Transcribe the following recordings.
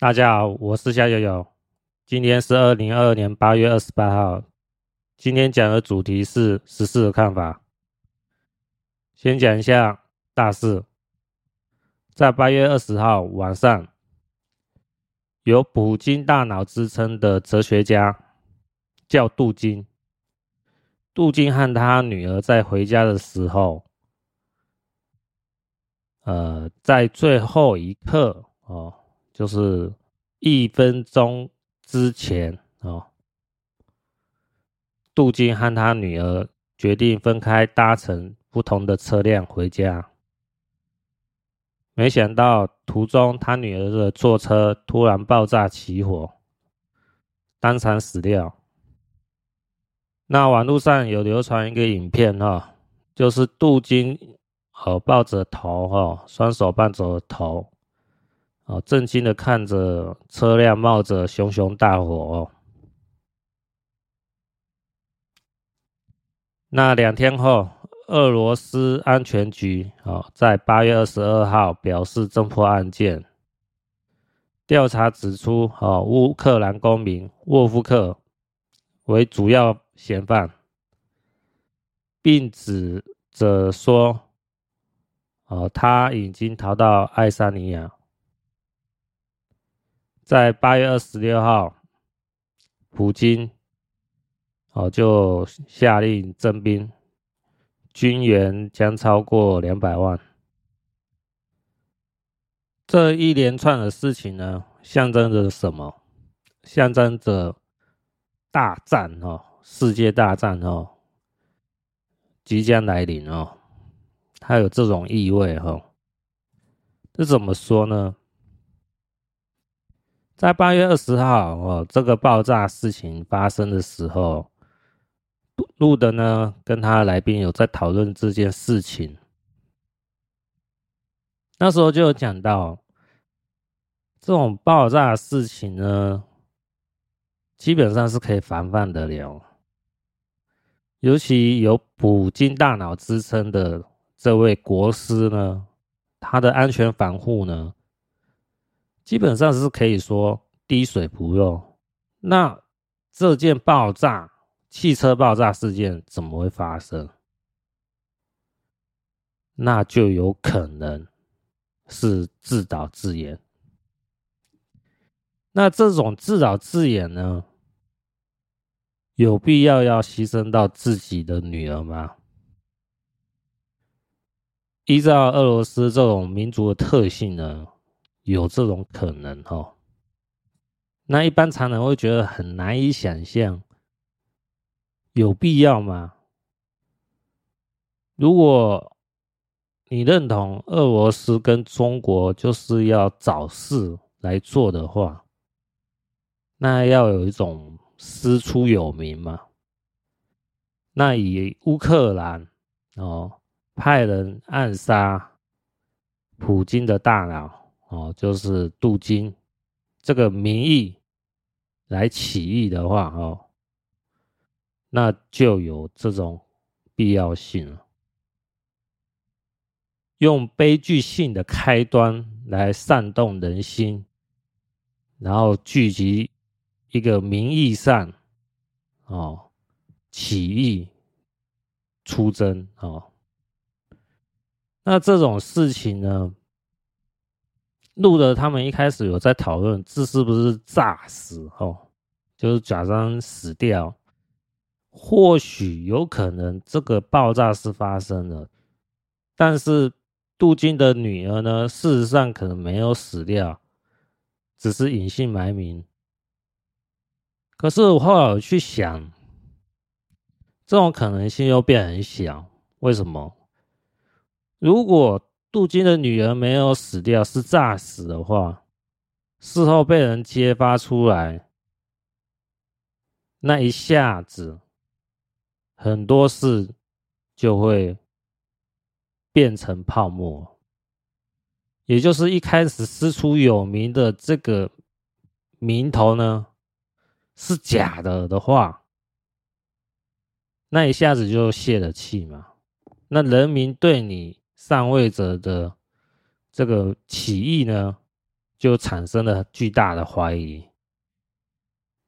大家好，我是夏悠悠。今天是二零二二年八月二十八号。今天讲的主题是十四的看法。先讲一下大事。在八月二十号晚上，有“普京大脑”之称的哲学家叫杜金。杜金和他女儿在回家的时候，呃，在最后一刻哦。就是一分钟之前哦，杜金和他女儿决定分开搭乘不同的车辆回家。没想到途中他女儿的坐车突然爆炸起火，当场死掉。那网络上有流传一个影片哈，就是杜金哦抱着头哈，双手抱着头。哦，震惊的看着车辆冒着熊熊大火哦。那两天后，俄罗斯安全局哦，在八月二十二号表示侦破案件，调查指出，哦，乌克兰公民沃夫克为主要嫌犯，并指着说，哦，他已经逃到爱沙尼亚。在八月二十六号，普京哦就下令征兵，军员将超过两百万。这一连串的事情呢，象征着什么？象征着大战哦，世界大战哦，即将来临哦，它有这种意味哦。这怎么说呢？在八月二十号哦，这个爆炸事情发生的时候，路德呢跟他来宾有在讨论这件事情。那时候就有讲到，这种爆炸事情呢，基本上是可以防范得了。尤其有“普京大脑”之称的这位国师呢，他的安全防护呢，基本上是可以说滴水不漏。那这件爆炸汽车爆炸事件怎么会发生？那就有可能是自导自演。那这种自导自演呢，有必要要牺牲到自己的女儿吗？依照俄罗斯这种民族的特性呢？有这种可能哦，那一般常人会觉得很难以想象，有必要吗？如果你认同俄罗斯跟中国就是要找事来做的话，那要有一种师出有名嘛。那以乌克兰哦派人暗杀普京的大脑。哦，就是杜金这个名义来起义的话，哦，那就有这种必要性了。用悲剧性的开端来煽动人心，然后聚集一个名义上哦起义出征哦，那这种事情呢？路德他们一开始有在讨论，这是不是诈死？哦，就是假装死掉。或许有可能这个爆炸是发生了，但是杜金的女儿呢，事实上可能没有死掉，只是隐姓埋名。可是我后来去想，这种可能性又变很小。为什么？如果杜金的女儿没有死掉，是诈死的话，事后被人揭发出来，那一下子很多事就会变成泡沫。也就是一开始师出有名的这个名头呢，是假的的话，那一下子就泄了气嘛。那人民对你上位者的这个起义呢，就产生了巨大的怀疑。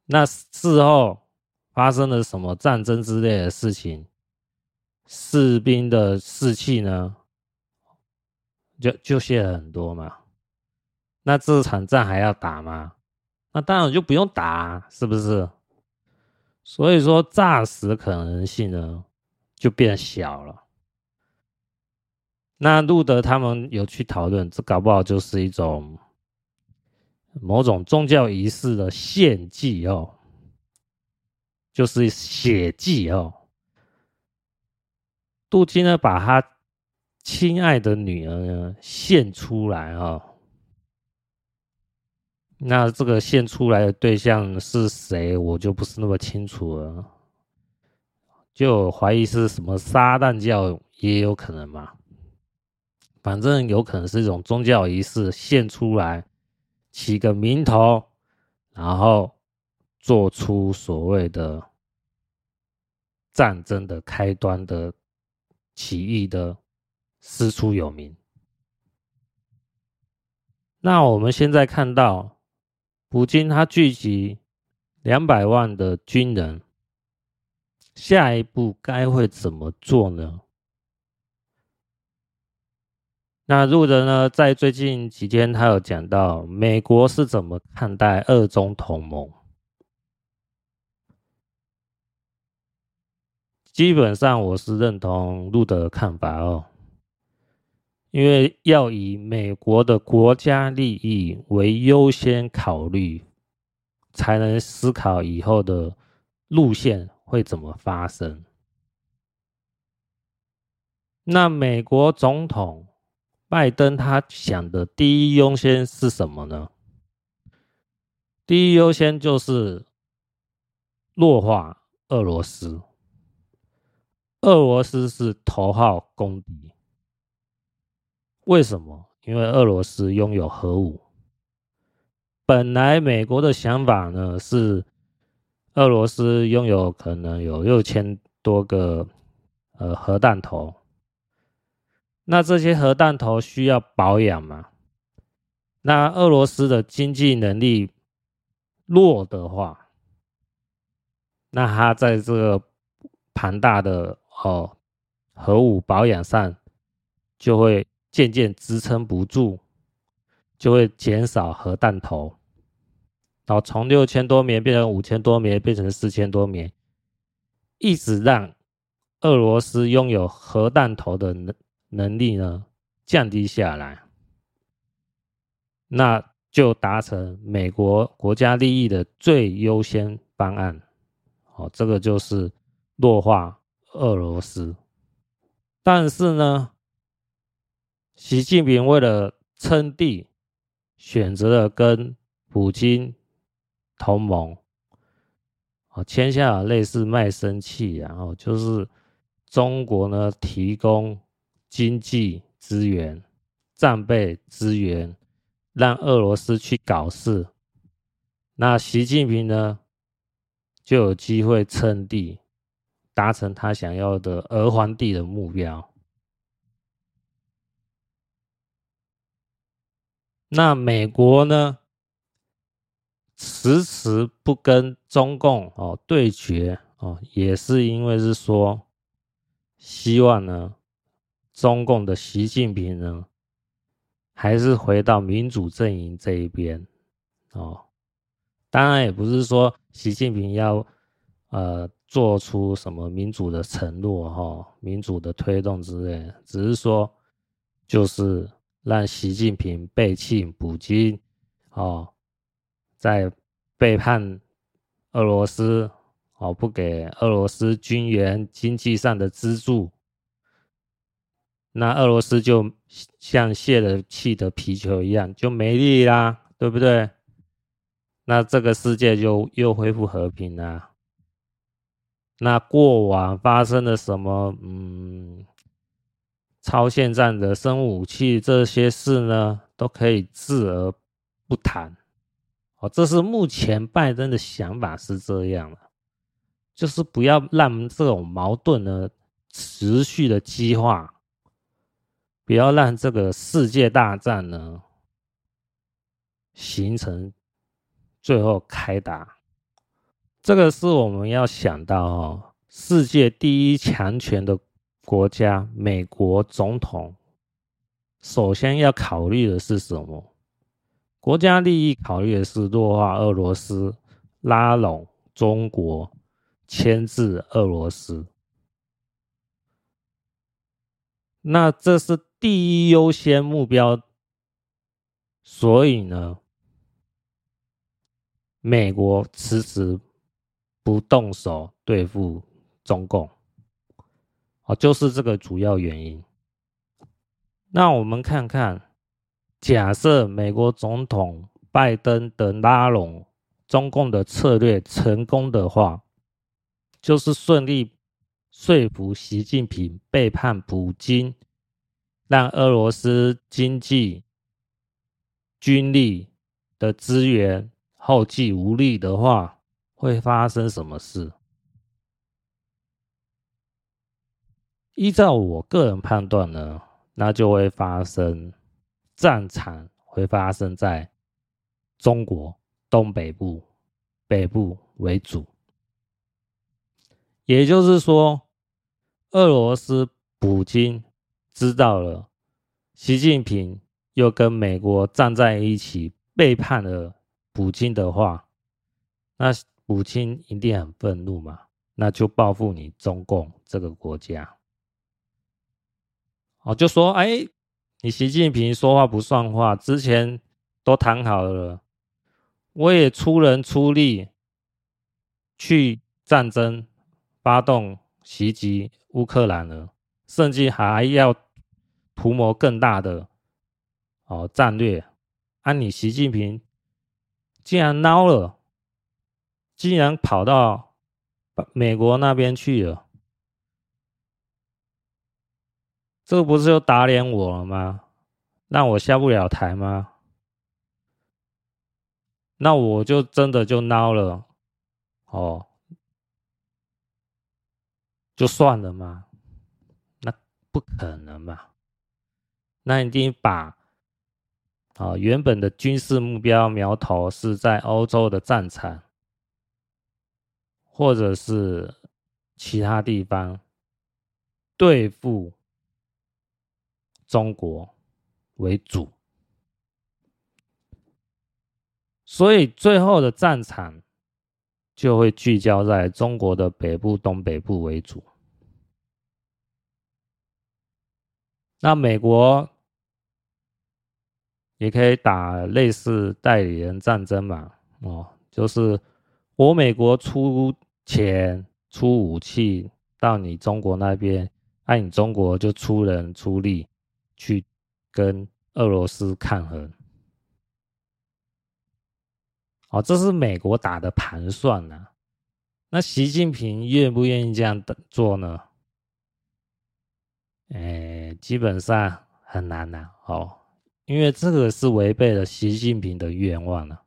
那事后发生了什么战争之类的事情？士兵的士气呢，就就泄了很多嘛。那这场仗还要打吗？那当然就不用打啊，是不是？所以说诈死可能性呢，就变小了。那路德他们有去讨论，这搞不好就是一种某种宗教仪式的献祭哦，就是血祭哦。杜金呢，把他亲爱的女儿呢献出来哦。那这个献出来的对象是谁，我就不是那么清楚了。就怀疑是什么撒旦教也有可能嘛。反正有可能是一种宗教仪式，献出来，起个名头，然后做出所谓的战争的开端的起义的师出有名。那我们现在看到，普京他聚集两百万的军人，下一步该会怎么做呢？那路德呢，在最近几天，他有讲到美国是怎么看待二中同盟。基本上，我是认同路德的看法哦，因为要以美国的国家利益为优先考虑，才能思考以后的路线会怎么发生。那美国总统。拜登他想的第一优先是什么呢？第一优先就是弱化俄罗斯。俄罗斯是头号公敌。为什么？因为俄罗斯拥有核武。本来美国的想法呢是，俄罗斯拥有可能有六千多个呃核弹头。那这些核弹头需要保养吗？那俄罗斯的经济能力弱的话，那它在这个庞大的哦核武保养上就会渐渐支撑不住，就会减少核弹头，然后从六千多枚变成五千多枚，变成四千多枚，一直让俄罗斯拥有核弹头的能。力呢降低下来，那就达成美国国家利益的最优先方案。哦，这个就是弱化俄罗斯。但是呢，习近平为了称帝，选择了跟普京同盟，哦，签下了类似卖身契，然后就是中国呢提供。经济资源、战备资源，让俄罗斯去搞事，那习近平呢，就有机会称帝，达成他想要的“俄皇帝”的目标。那美国呢，迟迟不跟中共哦对决哦，也是因为是说，希望呢。中共的习近平呢，还是回到民主阵营这一边哦。当然也不是说习近平要呃做出什么民主的承诺哈、哦，民主的推动之类，只是说就是让习近平背弃普京哦，在背叛俄罗斯哦，不给俄罗斯军援经济上的资助。那俄罗斯就像泄了气的皮球一样，就没力啦，对不对？那这个世界就又恢复和平啦。那过往发生的什么，嗯，超限战的生物武器这些事呢，都可以置而不谈。哦，这是目前拜登的想法是这样的，就是不要让这种矛盾呢持续的激化。不要让这个世界大战呢形成最后开打。这个是我们要想到哦，世界第一强权的国家美国总统，首先要考虑的是什么？国家利益考虑的是弱化俄罗斯，拉拢中国，牵制俄罗斯。那这是第一优先目标。所以呢，美国迟迟不动手对付中共，哦，就是这个主要原因。那我们看看，假设美国总统拜登的拉拢中共的策略成功的话，就是顺利说服习近平背叛普京，让俄罗斯经济。军力的资源后继无力的话，会发生什么事？依照我个人判断呢，那就会发生战场会发生在中国东北部、北部为主。也就是说，俄罗斯普京知道了习近平。又跟美国站在一起，背叛了普京的话，那普京一定很愤怒嘛？那就报复你中共这个国家。哦，就说，哎，你习近平说话不算话，之前都谈好了，我也出人出力去战争，发动袭击乌克兰了，甚至还要图谋更大的。哦，战略，啊，你习近平竟然孬了，竟然跑到美国那边去了，这不是又打脸我了吗？让我下不了台吗？那我就真的就孬了，哦，就算了吗？那不可能嘛，那一定把。啊，原本的军事目标苗头是在欧洲的战场，或者是其他地方对付中国为主，所以最后的战场就会聚焦在中国的北部、东北部为主。那美国。也可以打类似代理人战争嘛，哦，就是我美国出钱出武器到你中国那边，那你中国就出人出力去跟俄罗斯抗衡，哦，这是美国打的盘算呐。那习近平愿不愿意这样做呢？哎，基本上很难呐，哦。因为这个是违背了习近平的愿望了。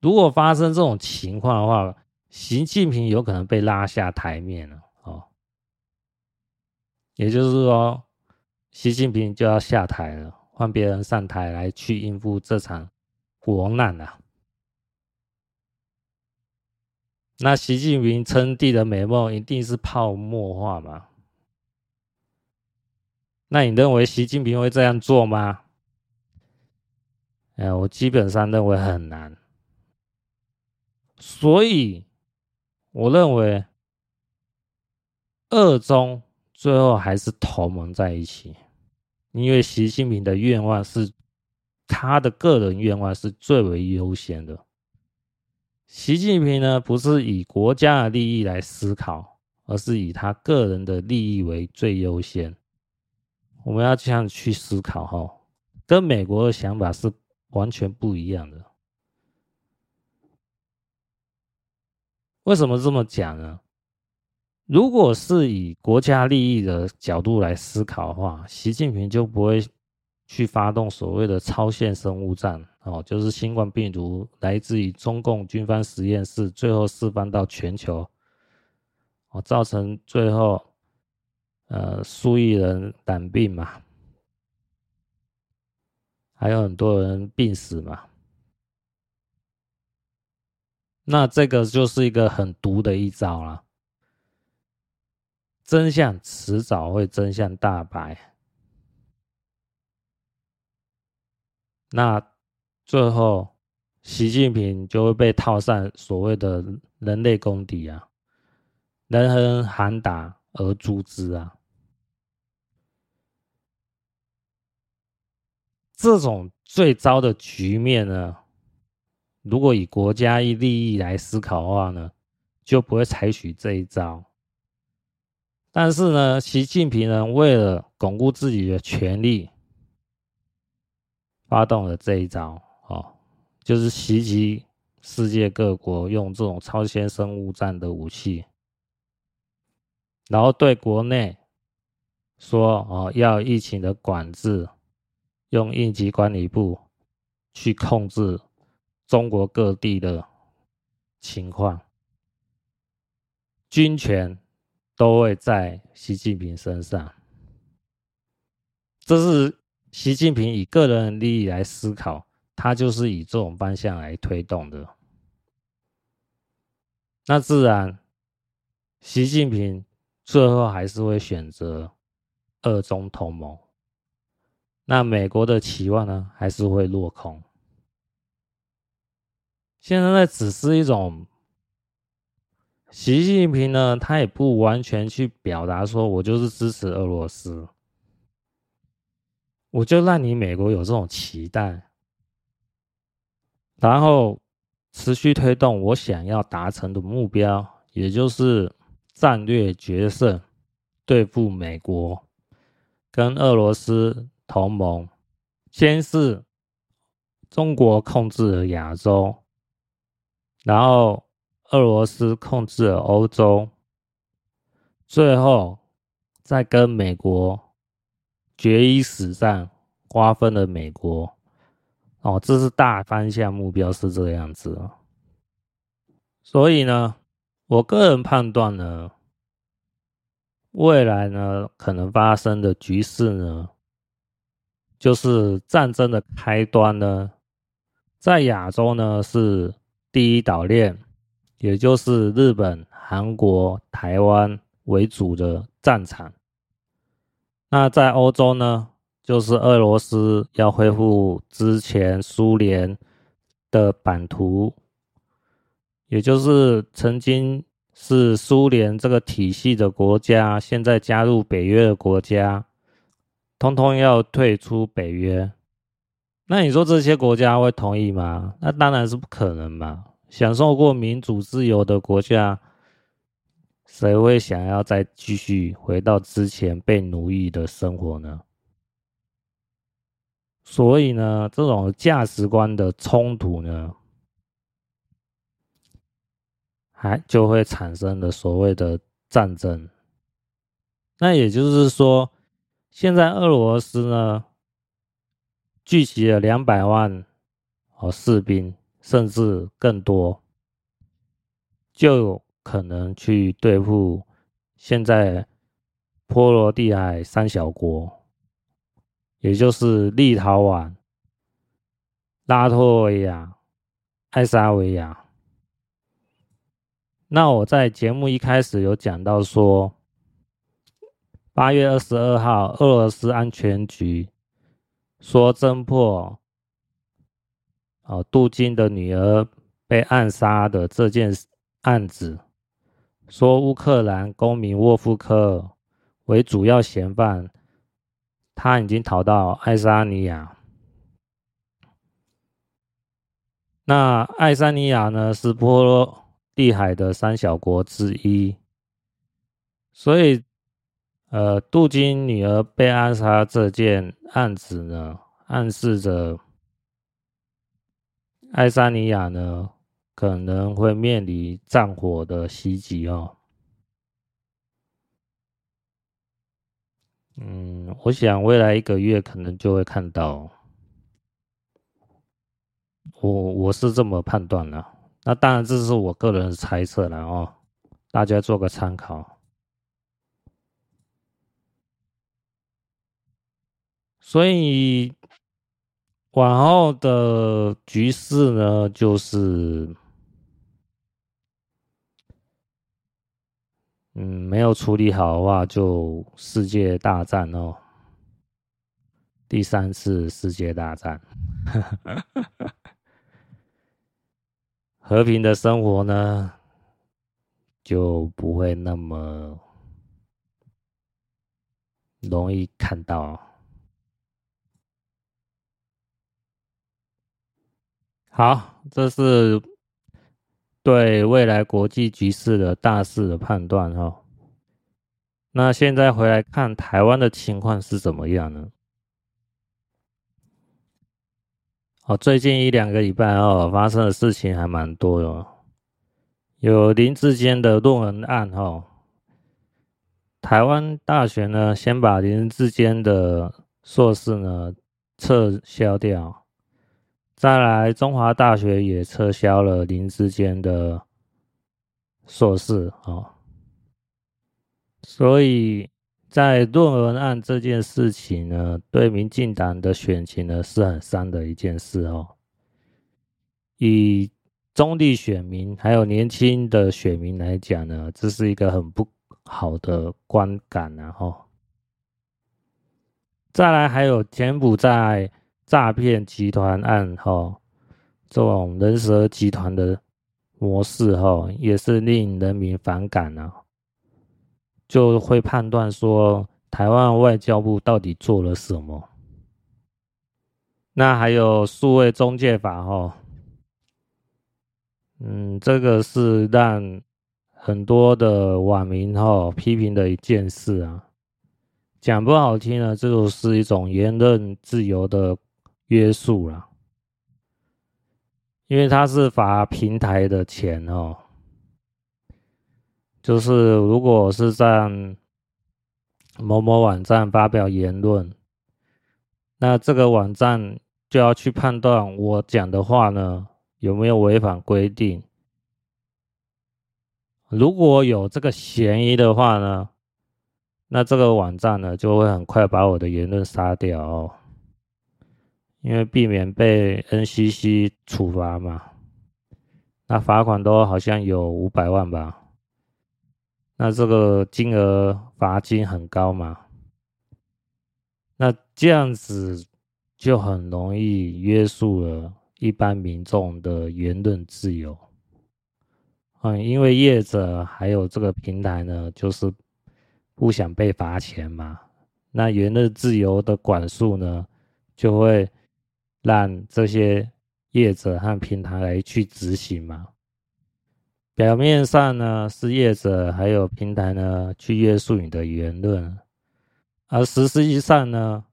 如果发生这种情况的话，习近平有可能被拉下台面了哦。也就是说，习近平就要下台了，换别人上台来去应付这场国难了。那习近平称帝的美梦一定是泡沫化吗？那你认为习近平会这样做吗？哎，我基本上认为很难，所以我认为二中最后还是同盟在一起，因为习近平的愿望是他的个人愿望是最为优先的。习近平呢，不是以国家的利益来思考，而是以他个人的利益为最优先。我们要这样去思考哈，跟美国的想法是。完全不一样的。为什么这么讲呢？如果是以国家利益的角度来思考的话，习近平就不会去发动所谓的超限生物战哦，就是新冠病毒来自于中共军方实验室，最后释放到全球，哦，造成最后呃数亿人染病嘛。还有很多人病死嘛，那这个就是一个很毒的一招了。真相迟早会真相大白。那最后，习近平就会被套上所谓的人类公敌啊，人人喊打而诛之啊。这种最糟的局面呢，如果以国家利益来思考的话呢，就不会采取这一招。但是呢，习近平呢，为了巩固自己的权力。发动了这一招，哦，就是袭击世界各国，用这种超先生物战的武器，然后对国内说，哦，要疫情的管制，用应急管理部去控制中国各地的情况，军权都会在习近平身上，这是。习近平以个人利益来思考，他就是以这种方向来推动的。那自然，习近平最后还是会选择二中同盟。那美国的期望呢，还是会落空。现在那，只是一种，习近平呢，他也不完全去表达说，我就是支持俄罗斯。我就让你美国有这种期待，然后持续推动我想要达成的目标，也就是战略决胜，对付美国，跟俄罗斯同盟。先是中国控制了亚洲，然后俄罗斯控制了欧洲，最后再跟美国。决一死战，瓜分了美国。哦，这是大方向目标是这个样子。所以呢，我个人判断呢，未来呢可能发生的局势呢，就是战争的开端呢，在亚洲呢是第一岛链，也就是日本、韩国、台湾为主的战场。那在欧洲呢，就是俄罗斯要恢复之前苏联的版图，也就是曾经是苏联这个体系的国家，现在加入北约的国家，通通要退出北约。那你说这些国家会同意吗？那当然是不可能嘛！享受过民主自由的国家。谁会想要再继续回到之前被奴役的生活呢？所以呢，这种价值观的冲突呢，还就会产生了所谓的战争。那也就是说，现在俄罗斯呢，聚集了两百万哦士兵，甚至更多，就。可能去对付现在波罗的海三小国，也就是立陶宛、拉脱维亚、爱沙维亚。那我在节目一开始有讲到说，八月二十二号，俄罗斯安全局说侦破哦杜金的女儿被暗杀的这件案子。说乌克兰公民沃夫科为主要嫌犯，他已经逃到爱沙尼亚。那爱沙尼亚呢，是波罗的海的三小国之一，所以，呃，杜金女儿被暗杀这件案子呢，暗示着爱沙尼亚呢。可能会面临战火的袭击哦。嗯，我想未来一个月可能就会看到。我我是这么判断的，那当然这是我个人的猜测了哦，大家做个参考。所以往后的局势呢就是嗯没有处理好的话就世界大战哦。第三次世界大战。和平的生活呢就不会那么容易看到。好，这是。对未来国际局势的大势的判断哈，那现在回来看台湾的情况是怎么样呢？哦，最近一两个礼拜哦，发生的事情还蛮多的，有林志坚的论文案哈，台湾大学呢先把林志坚的硕士呢撤销掉。再来，中华大学也撤销了林志坚的硕士啊，所以在论文案这件事情呢，对民进党的选情呢是很伤的一件事哦。以中立选民还有年轻的选民来讲呢，这是一个很不好的观感，然后再来还有柬埔寨。诈骗集团案，哈，这种人蛇集团的模式，哈，也是令人民反感啊。就会判断说，台湾外交部到底做了什么？那还有数位中介法，哈，嗯，这个是让很多的网民，哈，批评的一件事啊。讲不好听呢，这就是一种言论自由的。约束了，因为他是罚平台的钱哦，就是如果是在某某网站发表言论，那这个网站就要去判断我讲的话呢有没有违反规定，如果有这个嫌疑的话呢，那这个网站呢就会很快把我的言论杀掉哦。因为避免被 NCC 处罚嘛，那罚款都好像有五百万吧，那这个金额罚金很高嘛，那这样子就很容易约束了一般民众的言论自由。嗯，因为业者还有这个平台呢，就是不想被罚钱嘛，那言论自由的管束呢，就会。让这些业者和平台来去执行嘛，表面上呢是业者还有平台呢去约束你的言论，而实际上呢，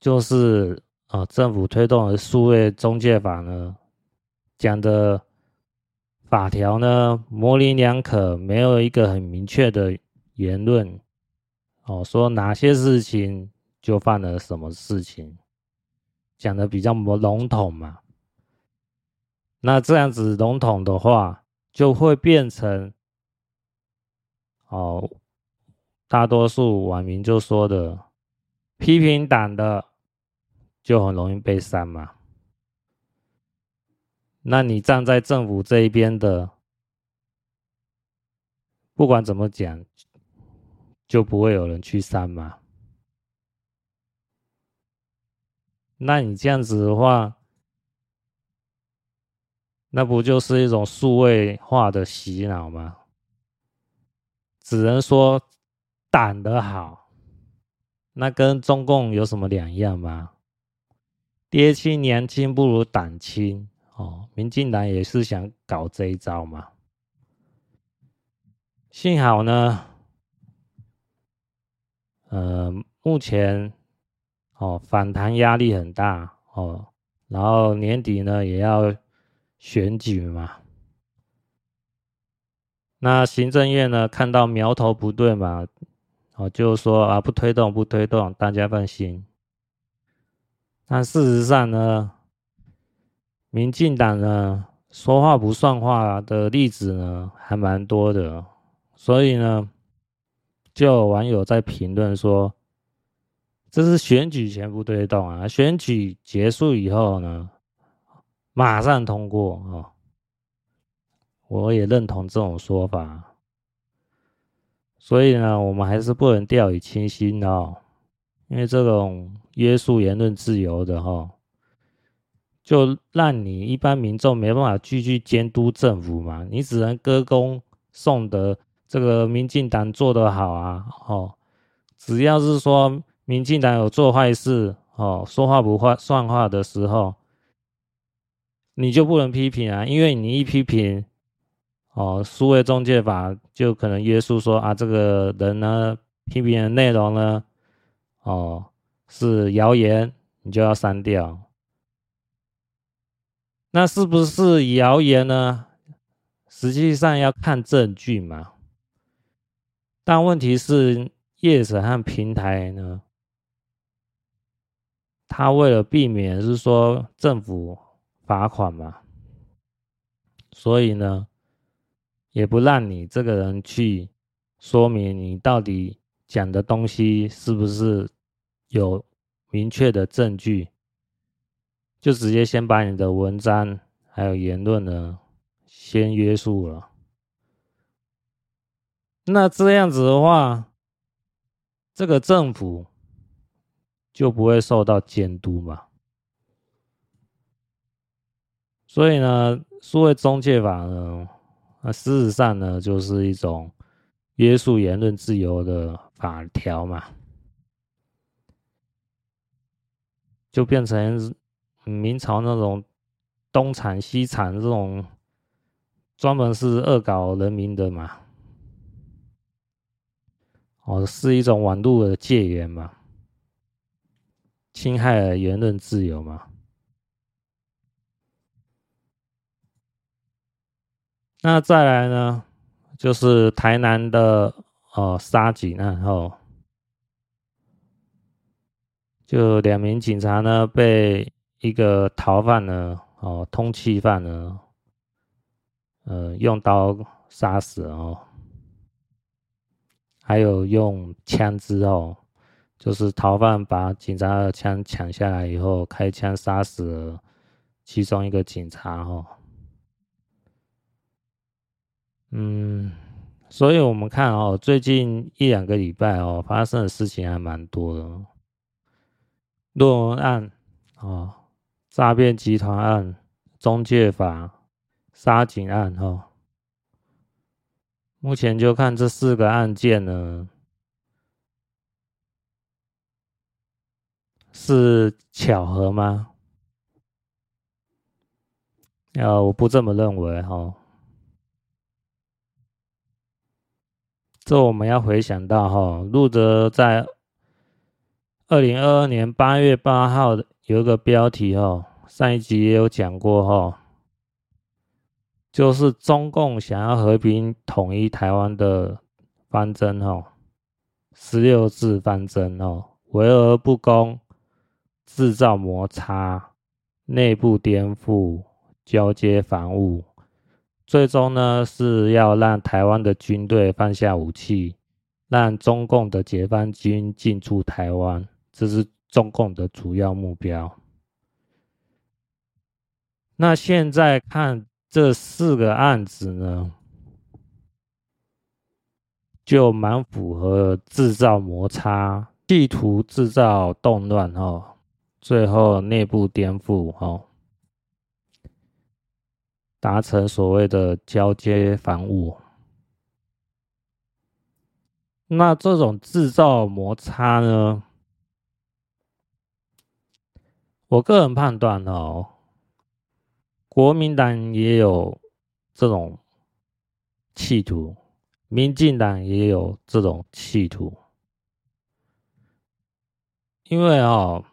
就是啊政府推动的数位中介法呢讲的法条呢模棱两可，没有一个很明确的言论。哦，说哪些事情就犯了什么事情。讲的比较么笼统嘛，那这样子笼统的话，就会变成哦，大多数网民就说的批评党的就很容易被删嘛。那你站在政府这一边的，不管怎么讲，就不会有人去删嘛。那你这样子的话，那不就是一种数位化的洗脑吗？只能说党的好，那跟中共有什么两样吗？爹亲娘亲不如党亲哦，民进党也是想搞这一招嘛。幸好呢，呃，目前。哦，反弹压力很大哦，然后年底呢也要选举嘛，那行政院呢看到苗头不对嘛，哦就说啊不推动不推动，大家放心。但事实上呢，民进党呢说话不算话的例子呢还蛮多的，所以呢就有网友在评论说。这是选举前不推动啊，选举结束以后呢，马上通过哦。我也认同这种说法。所以呢，我们还是不能掉以轻心哦，因为这种约束言论自由的哈、哦，就让你一般民众没办法继续监督政府嘛，你只能歌功颂德，这个民进党做得好啊，哦，只要是说民进党有做坏事，哦，说话不话算话的时候，你就不能批评啊，因为你一批评。哦，数位中介法就可能约束说啊，这个人呢批评的内容呢，哦是谣言，你就要删掉。那是不是谣言呢？实际上要看证据嘛。但问题是，业者和平台呢，他为了避免是说政府罚款嘛，所以呢。也不让你这个人去说明你到底讲的东西是不是有明确的证据，就直接先把你的文章还有言论呢先约束了。那这样子的话，这个政府就不会受到监督嘛。所以呢，数位中介法呢。那事实上呢，就是一种约束言论自由的法条嘛，就变成明朝那种东厂西厂这种专门是恶搞人民的嘛，哦，是一种网络的戒严嘛，侵害了言论自由嘛。那再来呢，就是台南的哦杀警案后，就两名警察呢被一个逃犯呢哦通缉犯呢，呃用刀杀死哦，还有用枪支哦，就是逃犯把警察的枪抢下来以后，开枪杀死了其中一个警察哦。嗯，所以我们看哦，最近一两个礼拜哦，发生的事情还蛮多的，论文案哦，诈骗集团案、中介法、杀警案哦，目前就看这四个案件呢，是巧合吗？呃，我不这么认为哈、哦。这我们要回想到哈，路德在二零二二年八月八号有一个标题哈，上一集也有讲过哈，就是中共想要和平统一台湾的方针哈，十六字方针哦，围而不攻，制造摩擦，内部颠覆，交接防务。最终呢，是要让台湾的军队放下武器，让中共的解放军进驻台湾，这是中共的主要目标。那现在看这四个案子呢，就蛮符合制造摩擦、企图制造动乱哦，最后内部颠覆哦。达成所谓的交接防务，那这种制造摩擦呢？我个人判断哦，国民党也有这种企图，民进党也有这种企图，因为哦，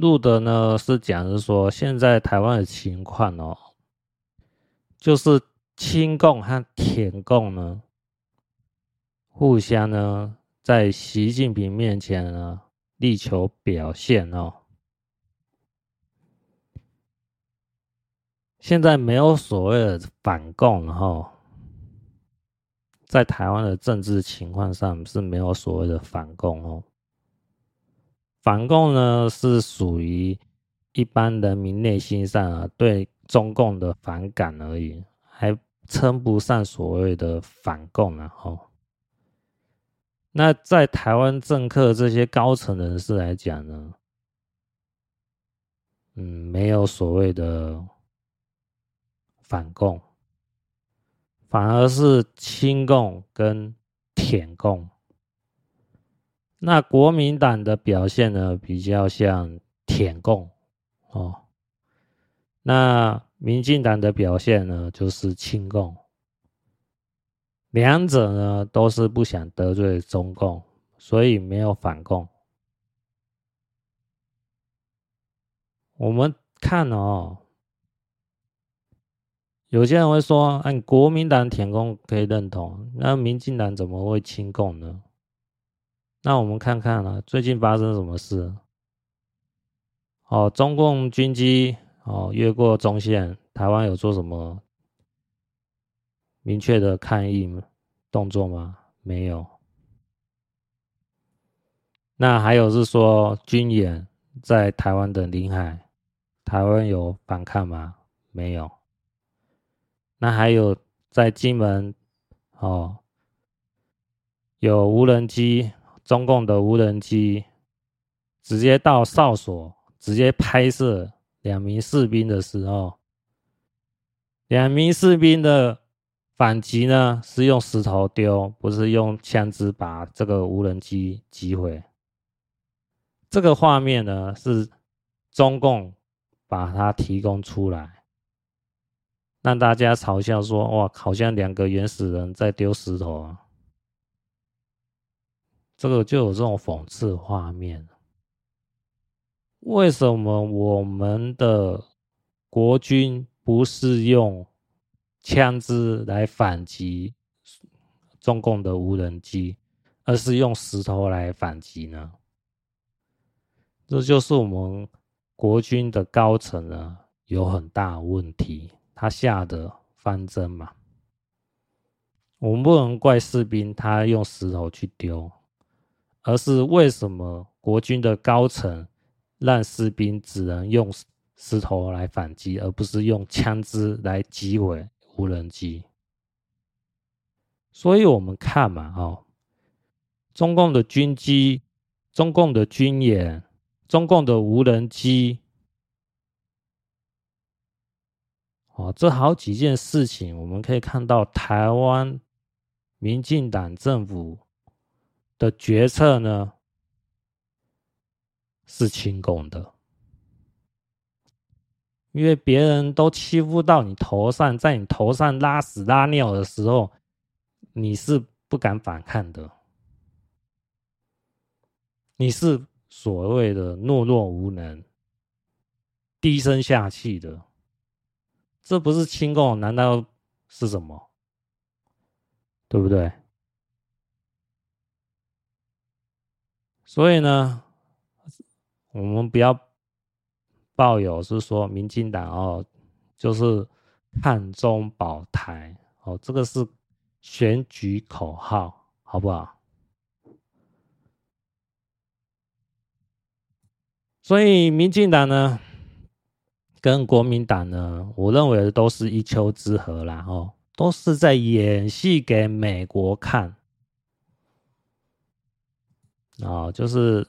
录的呢是讲是说，现在台湾的情况哦。就是亲共和舔共呢，互相呢在习近平面前呢力求表现哦。现在没有所谓的反共哈，在台湾的政治情况上是没有所谓的反共哦。反共呢是属于一般人民内心上啊对。中共的反感而已，还称不上所谓的反共啊！哦，那在台湾政客这些高层人士来讲呢，嗯，没有所谓的反共，反而是亲共跟舔共。那国民党的表现呢，比较像舔共哦。那民进党的表现呢，就是亲共。两者呢，都是不想得罪中共，所以没有反共。我们看哦，有些人会说，按国民党舔共可以认同，那民进党怎么会亲共呢？那我们看看啊，最近发生什么事？哦，中共军机哦越过中线，台湾有做什么明确的抗议动作吗？没有。那还有是说军演在台湾的领海，台湾有反抗吗？没有。那还有在金门哦，有无人机。中共的无人机直接到哨所，直接拍摄两名士兵的时候，两名士兵的反击呢是用石头丢，不是用枪支把这个无人机击毁。这个画面呢是中共把它提供出来，让大家嘲笑说：“哇，好像两个原始人在丢石头啊！”这个就有这种讽刺画面。为什么我们的国军不是用枪支来反击中共的无人机，而是用石头来反击呢？这就是我们国军的高层呢有很大问题，他下的方针嘛。我们不能怪士兵，他用石头去丢。而是为什么国军的高层让士兵只能用石头来反击，而不是用枪支来击毁无人机？所以我们看嘛，哦，中共的军机、中共的军演、中共的无人机，哦，这好几件事情，我们可以看到台湾民进党政府。的决策呢，是亲共的，因为别人都欺负到你头上，在你头上拉屎拉尿的时候，你是不敢反抗的，你是所谓的懦弱无能、低声下气的，这不是亲共，难道是什么？对不对？所以呢，我们不要抱有是说民进党哦，就是看中保台哦，这个是选举口号，好不好？所以民进党呢，跟国民党呢，我认为都是一丘之貉啦，哦，都是在演戏给美国看。哦，就是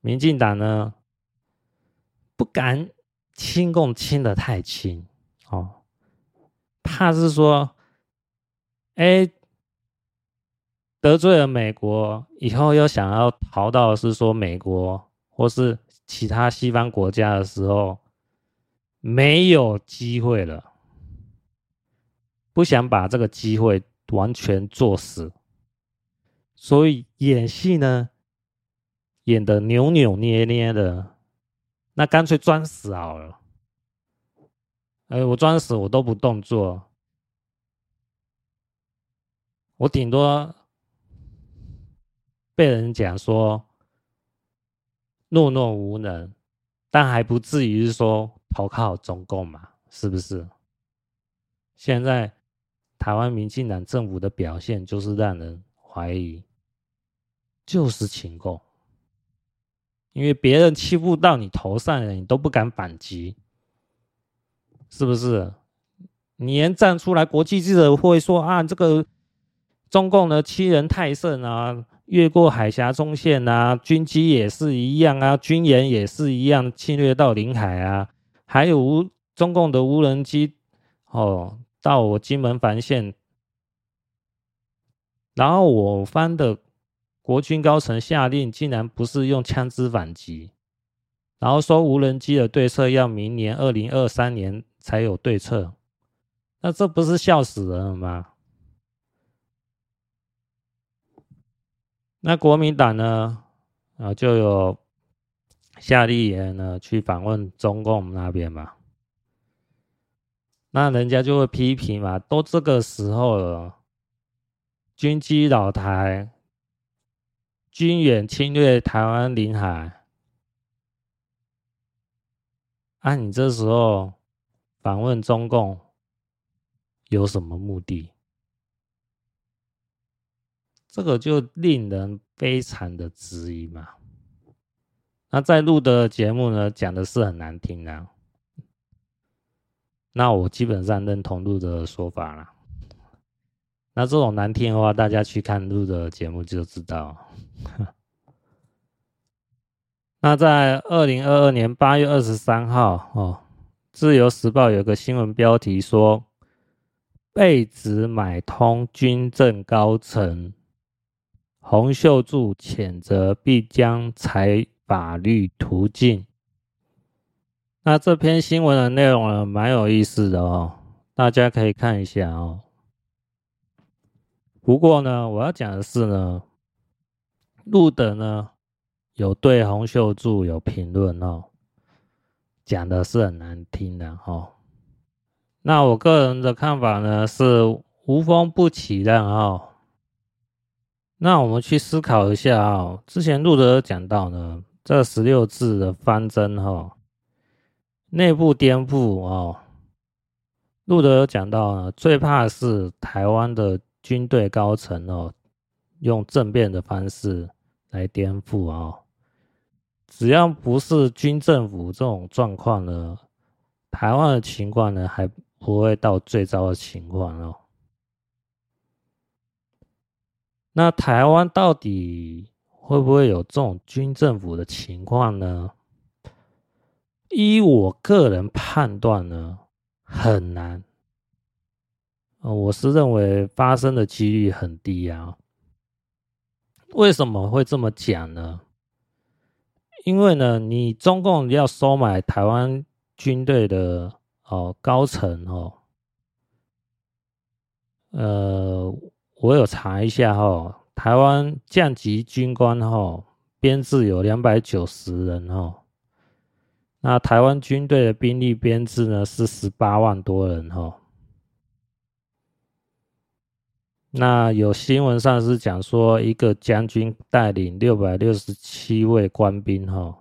民进党呢，不敢亲共亲的太亲哦，怕是说，哎，得罪了美国以后，又想要逃到是说美国或是其他西方国家的时候，没有机会了，不想把这个机会完全做死，所以演戏呢。演得扭扭捏捏的，那干脆装死好了。哎，我装死，我都不动作，我顶多被人讲说懦弱无能，但还不至于是说投靠中共嘛，是不是？现在台湾民进党政府的表现就是让人怀疑，就是情共。因为别人欺负到你头上了，你都不敢反击，是不是？你连站出来，国际记者会说啊，这个中共的欺人太甚啊，越过海峡中线啊，军机也是一样啊，军演也是一样，侵略到领海啊，还有无中共的无人机哦，到我金门防线，然后我方的国军高层下令，竟然不是用枪支反击，然后说无人机的对策要明年二零二三年才有对策，那这不是笑死人了吗？那国民党呢？啊，就有夏立言呢去访问中共那边嘛。那人家就会批评嘛，都这个时候了，军机扰台，军演侵略台湾领海，啊，你这时候访问中共有什么目的？这个就令人非常的质疑嘛。那在录的节目呢，讲的是很难听啊。那我基本上认同录的说法了。那这种难听的话，大家去看录的节目就知道。那在二零二二年八月二十三号哦，《自由时报》有个新闻标题说：“被指买通军政高层。”洪秀柱谴责必将采法律途径。那这篇新闻的内容呢，蛮有意思的哦，大家可以看一下哦。不过呢，我要讲的是呢，路德呢有对洪秀柱有评论哦，讲的是很难听的哦。那我个人的看法呢是无风不起浪哦。那我们去思考一下啊、哦，之前路德讲到呢，这十六字的方针哈、哦，内部颠覆哦，路德有讲到呢，最怕的是台湾的军队高层哦，用政变的方式来颠覆、哦，只要不是军政府这种状况呢，台湾的情况呢，还不会到最糟的情况哦。那台湾到底会不会有这种军政府的情况呢？依我个人判断呢，很难。我是认为发生的几率很低啊。为什么会这么讲呢？因为呢，你中共要收买台湾军队的哦高层哦，呃。我有查一下哈，台湾降级军官哈编制有两百九十人哈，那台湾军队的兵力编制呢是十八万多人哈。那有新闻上是讲说，一个将军带领六百六十七位官兵哈，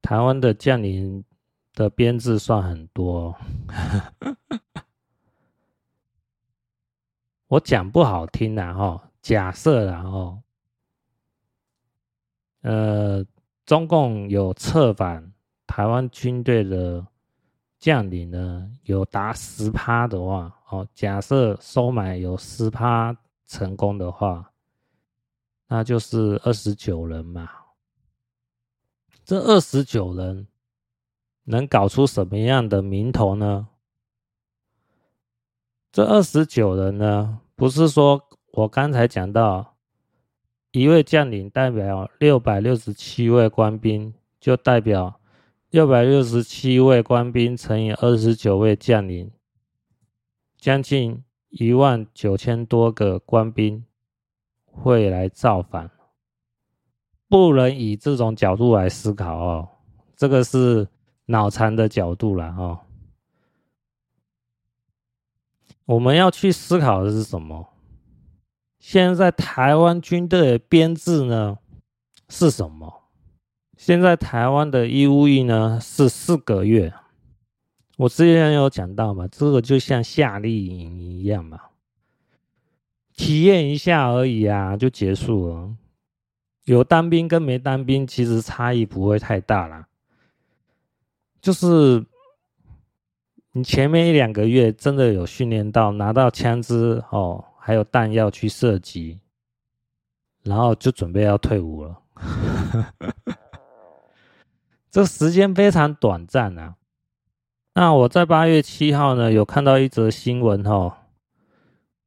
台湾的将领的编制算很多。我讲不好听呐，哈，假设然后，呃，中共有策反台湾军队的将领呢，有达十趴的话，哦，假设收买有十趴成功的话，那就是二十九人嘛。这二十九人能搞出什么样的名头呢？这二十九人呢？不是说我刚才讲到一位将领代表六百六十七位官兵，就代表六百六十七位官兵乘以二十九位将领，将近一万九千多个官兵会来造反，不能以这种角度来思考哦，这个是脑残的角度了哦。我们要去思考的是什么？现在台湾军队的编制呢是什么？现在台湾的义务役呢是四个月。我之前有讲到嘛，这个就像夏令营一样嘛，体验一下而已啊，就结束了。有当兵跟没当兵其实差异不会太大啦，就是。你前面一两个月真的有训练到拿到枪支哦，还有弹药去射击，然后就准备要退伍了。这时间非常短暂啊。那我在八月七号呢，有看到一则新闻哈，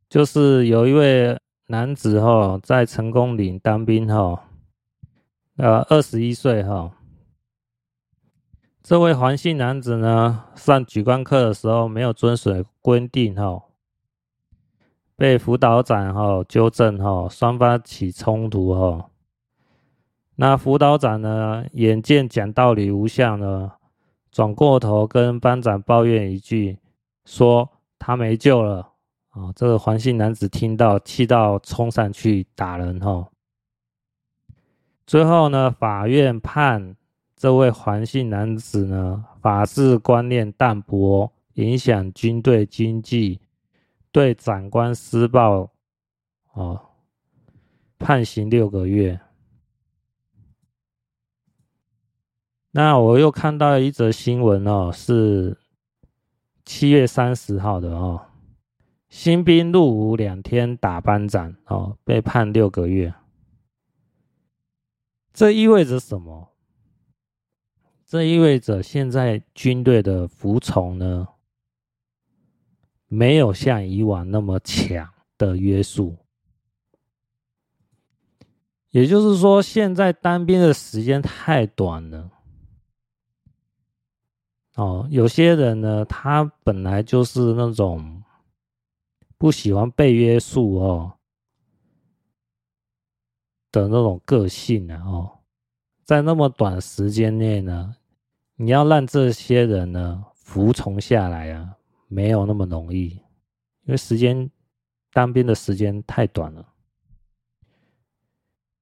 就是有一位男子哈，在成功岭当兵哈，呃，二十一岁哈。这位黄姓男子呢，上举光课的时候没有遵守规定哈，被辅导长哈纠正哈，双方起冲突哈。那辅导长呢，眼见讲道理无效呢，转过头跟班长抱怨一句，说他没救了啊。这个黄姓男子听到，气到冲上去打人哈。最后呢，法院判。这位黄姓男子呢，法治观念淡薄，影响军队经济，对长官施暴，哦，判刑六个月。那我又看到一则新闻哦，是七月三十号的哦，新兵入伍两天打班长哦，被判六个月。这意味着什么？这意味着现在军队的服从呢，没有像以往那么强的约束。也就是说，现在当兵的时间太短了。哦，有些人呢，他本来就是那种不喜欢被约束哦的那种个性啊，哦，在那么短时间内呢。你要让这些人呢服从下来啊，没有那么容易，因为时间当兵的时间太短了。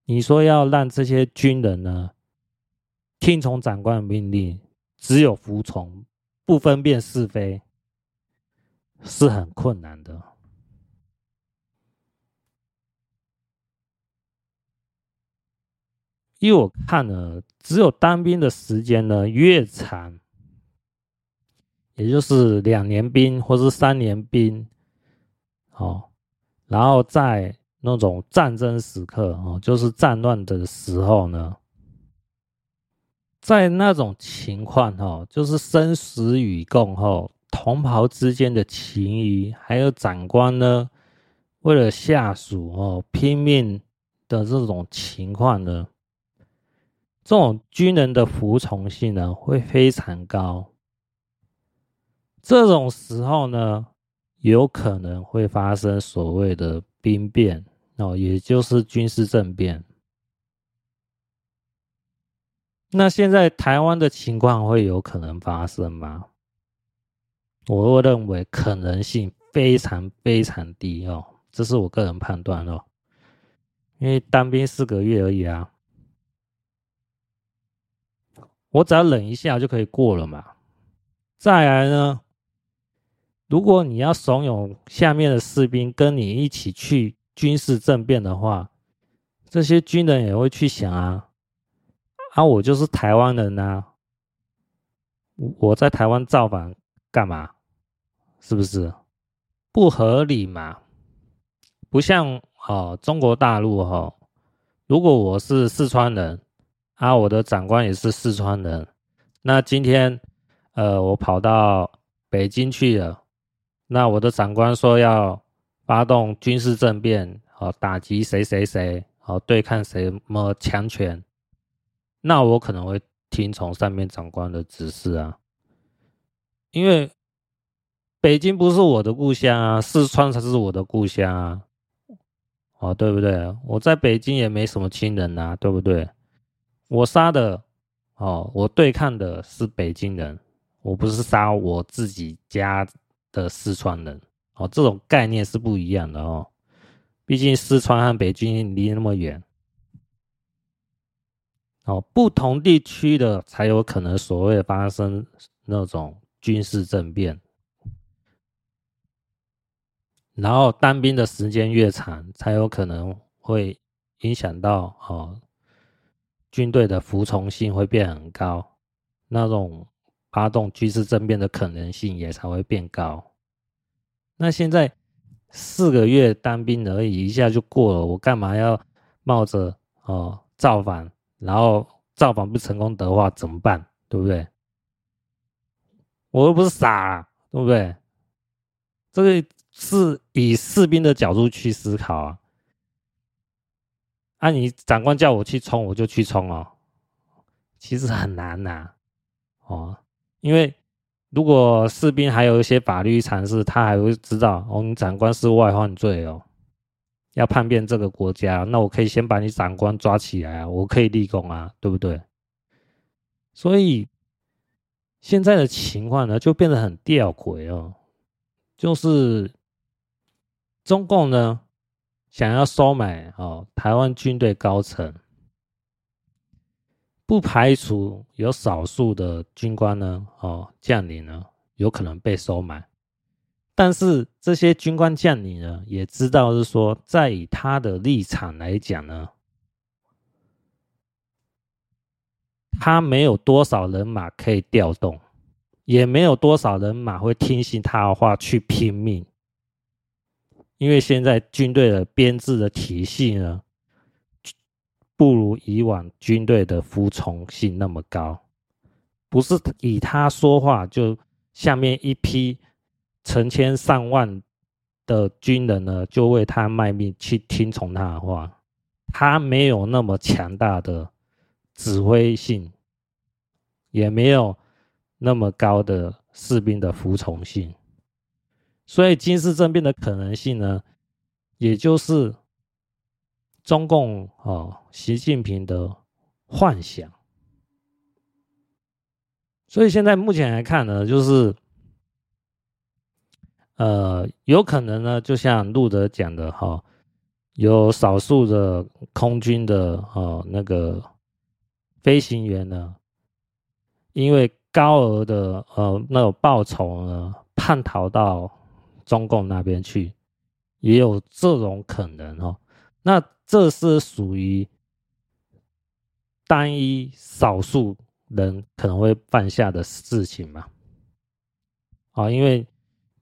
你说要让这些军人呢听从长官的命令，只有服从，不分辨是非，是很困难的。因为我看了，只有当兵的时间呢越长，也就是两年兵或是三年兵，哦，然后在那种战争时刻哦，就是战乱的时候呢，在那种情况哦，就是生死与共后，同袍之间的情谊，还有长官呢为了下属哦拼命的这种情况呢。这种军人的服从性呢，会非常高。这种时候呢，有可能会发生所谓的兵变哦，也就是军事政变。那现在台湾的情况会有可能发生吗？我会认为可能性非常非常低哦，这是我个人判断哦，因为当兵四个月而已啊。我只要忍一下就可以过了嘛。再来呢，如果你要怂恿下面的士兵跟你一起去军事政变的话，这些军人也会去想啊，啊，我就是台湾人呐、啊，我在台湾造反干嘛？是不是不合理嘛？不像哦，中国大陆哈、哦，如果我是四川人。啊，我的长官也是四川人。那今天，呃，我跑到北京去了。那我的长官说要发动军事政变，好打击谁谁谁，好对抗谁么强权。那我可能会听从上面长官的指示啊，因为北京不是我的故乡啊，四川才是我的故乡啊。哦，对不对？我在北京也没什么亲人啊，对不对？我杀的，哦，我对抗的是北京人，我不是杀我自己家的四川人，哦，这种概念是不一样的哦，毕竟四川和北京离那么远，哦，不同地区的才有可能所谓发生那种军事政变，然后当兵的时间越长，才有可能会影响到哦。军队的服从性会变很高，那种发动军事政变的可能性也才会变高。那现在四个月当兵而已，一下就过了，我干嘛要冒着哦造反，然后造反不成功的话怎么办？对不对？我又不是傻啊，对不对？这个是以士兵的角度去思考啊。啊，你长官叫我去冲，我就去冲哦。其实很难呐、啊，哦，因为如果士兵还有一些法律常识，他还会知道哦，你长官是外患罪哦，要叛变这个国家，那我可以先把你长官抓起来啊，我可以立功啊，对不对？所以现在的情况呢，就变得很吊诡哦。就是中共呢，想要收买哦台湾军队高层，不排除有少数的军官呢哦将领呢有可能被收买，但是这些军官将领呢也知道是说，在以他的立场来讲呢，他没有多少人马可以调动。也没有多少人马会听信他的话去拼命，因为现在军队的编制的体系呢，不如以往军队的服从性那么高，不是以他说话就下面一批成千上万的军人呢就为他卖命去听从他的话，他没有那么强大的指挥性，也没有。那么高的士兵的服从性，所以军事政变的可能性呢，也就是中共哦，习近平的幻想。所以现在目前来看呢，就是呃，有可能呢，就像路德讲的哈、哦，有少数的空军的哦那个飞行员呢，因为。高额的呃那种报酬呢，叛逃到中共那边去，也有这种可能哦。那这是属于单一少数人可能会犯下的事情嘛？啊，因为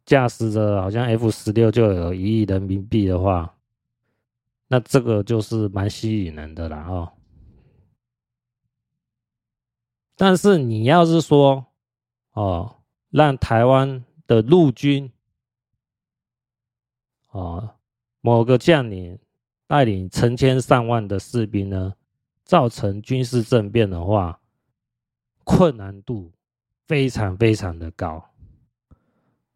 驾驶着好像 F 十六就有一亿人民币的话，那这个就是蛮吸引人的啦哦。但是你要是说，哦，让台湾的陆军，哦，某个将领带领成千上万的士兵呢，造成军事政变的话，困难度非常非常的高，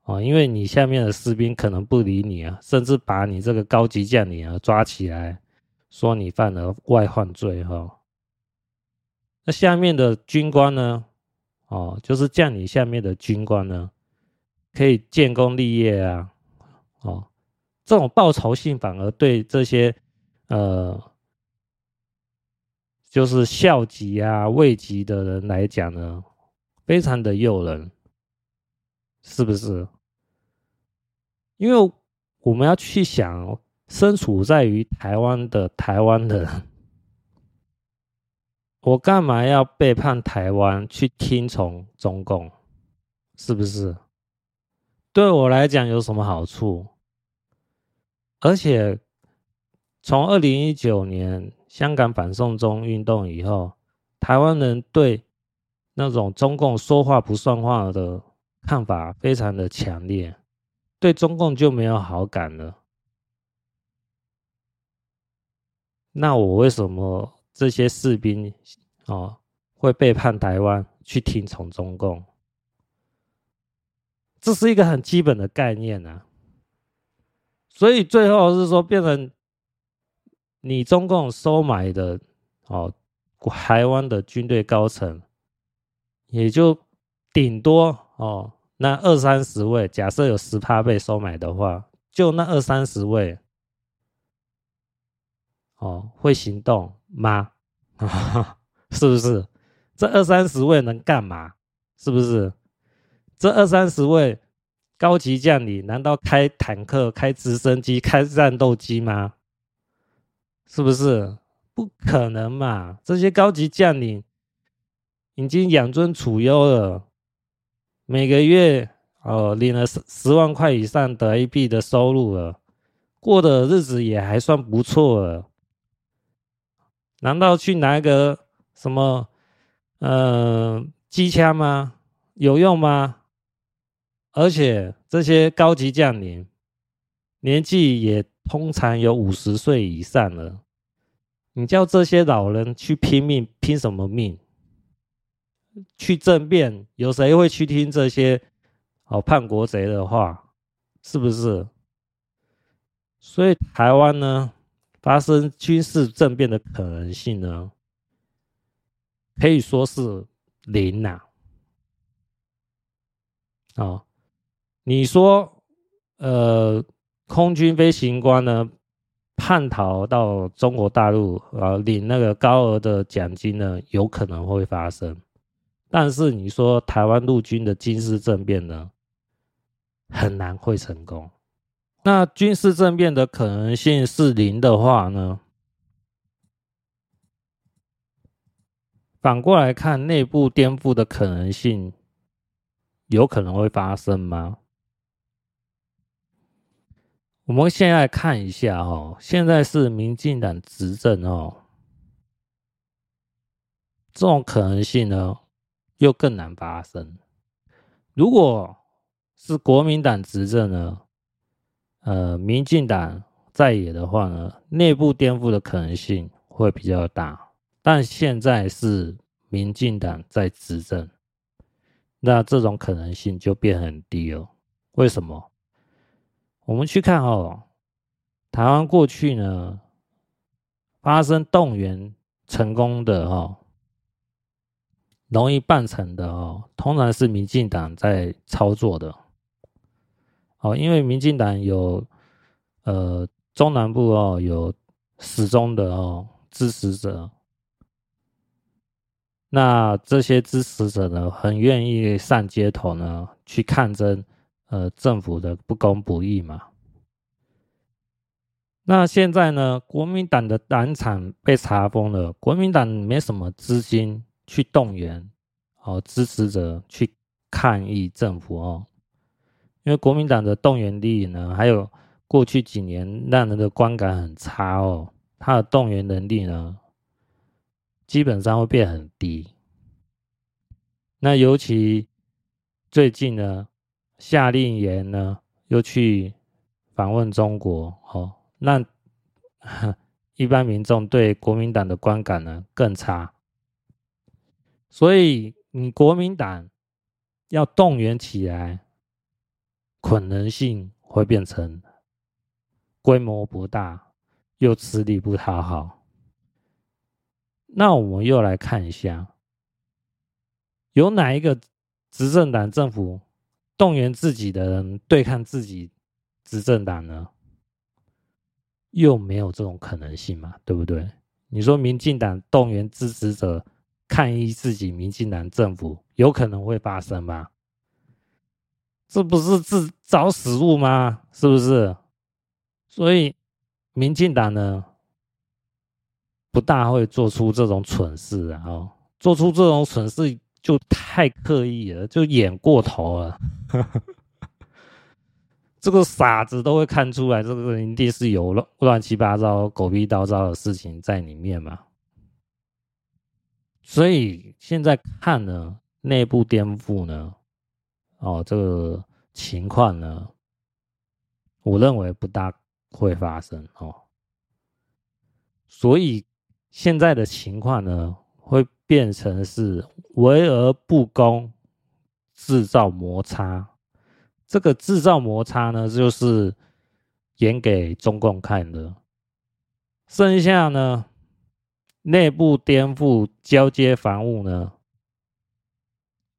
哦，因为你下面的士兵可能不理你啊，甚至把你这个高级将领啊抓起来，说你犯了外患罪，哈、哦。那下面的军官呢？哦，就是将领下面的军官呢，可以建功立业啊！哦，这种报酬性反而对这些呃，就是校级啊、尉级的人来讲呢，非常的诱人，是不是？因为我们要去想，身处在于台湾的台湾人。我干嘛要背叛台湾去听从中共？是不是？对我来讲有什么好处？而且从二零一九年香港反送中运动以后，台湾人对那种中共说话不算话的看法非常的强烈，对中共就没有好感了。那我为什么？这些士兵哦，会背叛台湾去听从中共，这是一个很基本的概念啊。所以最后是说，变成你中共收买的哦，台湾的军队高层，也就顶多哦，那二三十位，假设有十趴被收买的话，就那二三十位哦，会行动。吗？是不是？这二三十位能干嘛？是不是？这二三十位高级将领难道开坦克、开直升机、开战斗机吗？是不是？不可能嘛！这些高级将领已经养尊处优了，每个月哦领了十十万块以上的 A 币的收入了，过的日子也还算不错了。难道去拿个什么呃机枪吗？有用吗？而且这些高级将领年纪也通常有五十岁以上了，你叫这些老人去拼命，拼什么命？去政变，有谁会去听这些哦叛国贼的话？是不是？所以台湾呢，发生军事政变的可能性呢，可以说是零呐。啊，你说，呃，空军飞行官呢，叛逃到中国大陆啊，领那个高额的奖金呢，有可能会发生。但是你说台湾陆军的军事政变呢，很难会成功。那军事政变的可能性是零的话呢？反过来看，内部颠覆的可能性。有可能会发生吗？我们现在看一下哦，现在是民进党执政哦，这种可能性呢，又更难发生。如果是国民党执政呢，呃，民进党在野的话呢，内部颠覆的可能性会比较大。但现在是民进党在执政。那这种可能性就变很低了。为什么？我们去看哦，台湾过去呢，发生动员成功的哦，容易办成的哦，通常是民进党在操作的。哦，因为民进党有呃中南部哦有始终的哦支持者。那这些支持者呢，很愿意上街头呢，去抗争，呃，政府的不公不义嘛。那现在呢，国民党的党产被查封了，国民党没什么资金去动员，哦，支持者去抗议政府哦，因为国民党的动员力呢，还有过去几年让人的观感很差哦，他的动员能力呢，基本上会变很低。那尤其最近呢，夏令营呢又去访问中国，哦，那 一般民众对国民党的观感呢更差。所以你国民党要动员起来，可能性会变成规模不大，又吃力不讨好。那我们又来看一下，有哪一个执政党政府动员自己的人对抗自己执政党呢？又没有这种可能性嘛？对不对？你说民进党动员支持者抗议自己民进党政府，有可能会发生吗？这不是自找死路吗？是不是？所以民进党呢？不大会做出这种蠢事啊！哦，做出这种蠢事就太刻意了，就演过头了。这个傻子都会看出来，这个一定是有乱乱七八糟、狗屁倒灶的事情在里面嘛。所以现在看呢，内部颠覆呢，哦，这个情况呢，我认为不大会发生哦。所以。现在的情况呢，会变成是围而不攻，制造摩擦。这个制造摩擦呢，就是演给中共看的。剩下呢，内部颠覆、交接防务呢，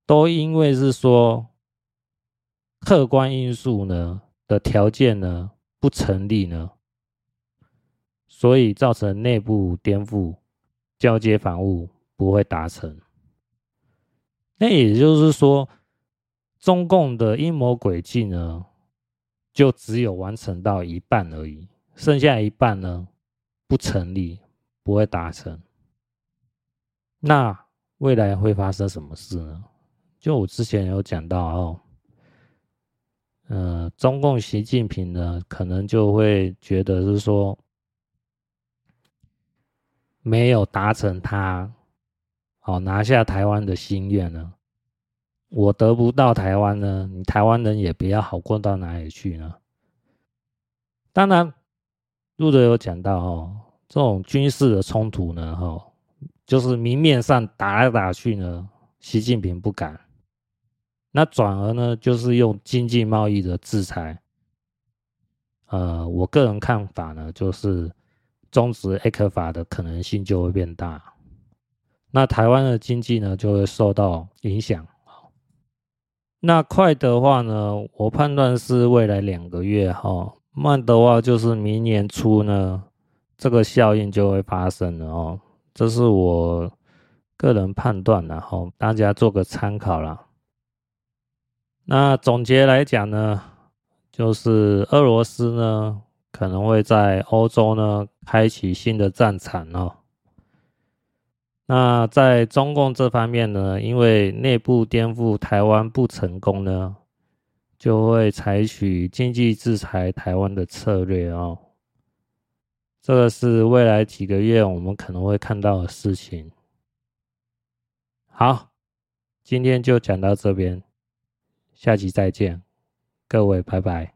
都因为是说客观因素呢的条件呢不成立呢。所以造成内部颠覆、交接防务不会达成。那也就是说，中共的阴谋诡计呢，就只有完成到一半而已，剩下一半呢不成立，不会达成。那未来会发生什么事呢？就我之前有讲到哦，呃，中共习近平呢，可能就会觉得是说。没有达成他哦拿下台湾的心愿呢，我得不到台湾呢，你台湾人也不要好过到哪里去呢？当然，路德有讲到哦，这种军事的冲突呢，哈，就是明面上打来打去呢，习近平不敢，那转而呢，就是用经济贸易的制裁。呃，我个人看法呢，就是终止 ECFA 的可能性就会变大，那台湾的经济呢就会受到影响。那快的话呢，我判断是未来两个月哈。慢的话，就是明年初呢，这个效应就会发生了哦。这是我个人判断，然后大家做个参考啦。那总结来讲呢，就是俄罗斯呢可能会在欧洲呢开启新的战场哦。那在中共这方面呢，因为内部颠覆台湾不成功呢。就会采取经济制裁台湾的策略哦，这个是未来几个月我们可能会看到的事情。好，今天就讲到这边，下集再见，各位拜拜。